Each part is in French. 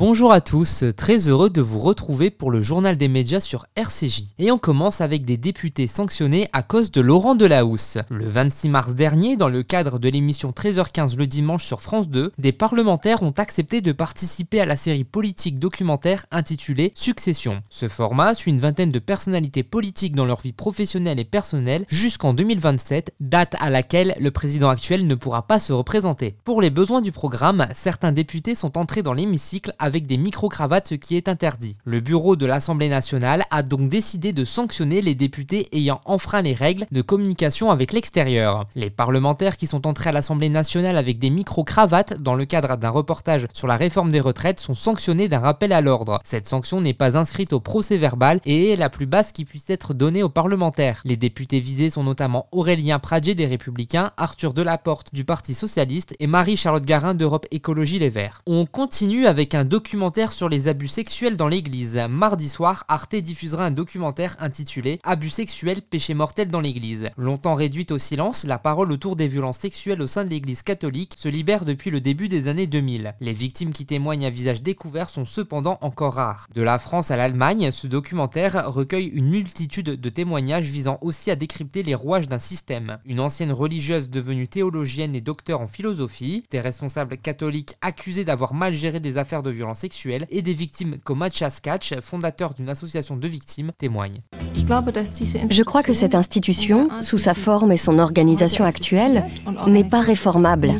Bonjour à tous, très heureux de vous retrouver pour le journal des médias sur RCJ. Et on commence avec des députés sanctionnés à cause de Laurent Delahousse. Le 26 mars dernier, dans le cadre de l'émission 13h15 le dimanche sur France 2, des parlementaires ont accepté de participer à la série politique documentaire intitulée Succession. Ce format suit une vingtaine de personnalités politiques dans leur vie professionnelle et personnelle jusqu'en 2027, date à laquelle le président actuel ne pourra pas se représenter. Pour les besoins du programme, certains députés sont entrés dans l'hémicycle avec des micro-cravates, ce qui est interdit. Le bureau de l'Assemblée nationale a donc décidé de sanctionner les députés ayant enfreint les règles de communication avec l'extérieur. Les parlementaires qui sont entrés à l'Assemblée nationale avec des micro-cravates dans le cadre d'un reportage sur la réforme des retraites sont sanctionnés d'un rappel à l'ordre. Cette sanction n'est pas inscrite au procès verbal et est la plus basse qui puisse être donnée aux parlementaires. Les députés visés sont notamment Aurélien Pradjé des Républicains, Arthur Delaporte du Parti Socialiste et Marie-Charlotte Garin d'Europe Écologie Les Verts. On continue avec un documentaire sur les abus sexuels dans l'église. Mardi soir, Arte diffusera un documentaire intitulé Abus sexuels, péché mortel dans l'église. Longtemps réduite au silence, la parole autour des violences sexuelles au sein de l'église catholique se libère depuis le début des années 2000. Les victimes qui témoignent à visage découvert sont cependant encore rares. De la France à l'Allemagne, ce documentaire recueille une multitude de témoignages visant aussi à décrypter les rouages d'un système. Une ancienne religieuse devenue théologienne et docteur en philosophie, des responsables catholiques accusés d'avoir mal géré des affaires de violence sexuelle et des victimes comme Mathias Katch, fondateur d'une association de victimes, témoignent. Je crois que cette institution, sous sa forme et son organisation actuelle, n'est pas réformable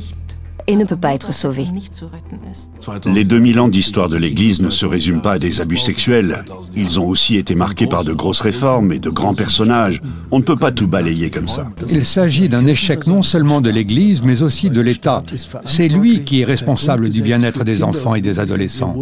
et ne peut pas être sauvé. Les 2000 ans d'histoire de l'Église ne se résument pas à des abus sexuels. Ils ont aussi été marqués par de grosses réformes et de grands personnages. On ne peut pas tout balayer comme ça. Il s'agit d'un échec non seulement de l'Église, mais aussi de l'État. C'est lui qui est responsable du bien-être des enfants et des adolescents.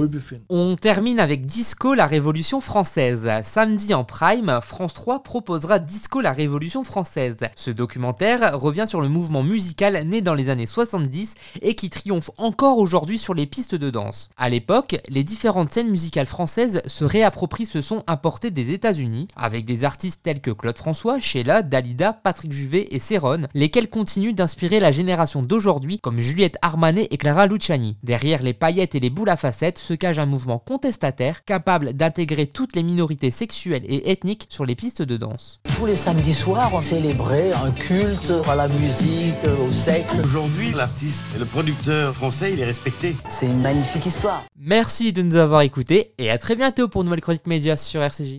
On termine avec Disco, la Révolution française. Samedi en prime, France 3 proposera Disco, la Révolution française. Ce documentaire revient sur le mouvement musical né dans les années 70 et qui triomphe encore aujourd'hui sur les pistes de danse. À l'époque, les différentes scènes musicales françaises se réapproprient ce son importé des États-Unis, avec des artistes tels que Claude François, Sheila, Dalida, Patrick Juvet et Céron, lesquels continuent d'inspirer la génération d'aujourd'hui comme Juliette Armanet et Clara Luciani. Derrière les paillettes et les boules à facettes se cache un mouvement contestataire capable d'intégrer toutes les minorités sexuelles et ethniques sur les pistes de danse. Tous les samedis soirs, on célébrait un culte à la musique, au sexe. Aujourd'hui, l'artiste le producteur français, il est respecté. C'est une magnifique histoire. Merci de nous avoir écoutés et à très bientôt pour une nouvelle chronique média sur RCJ.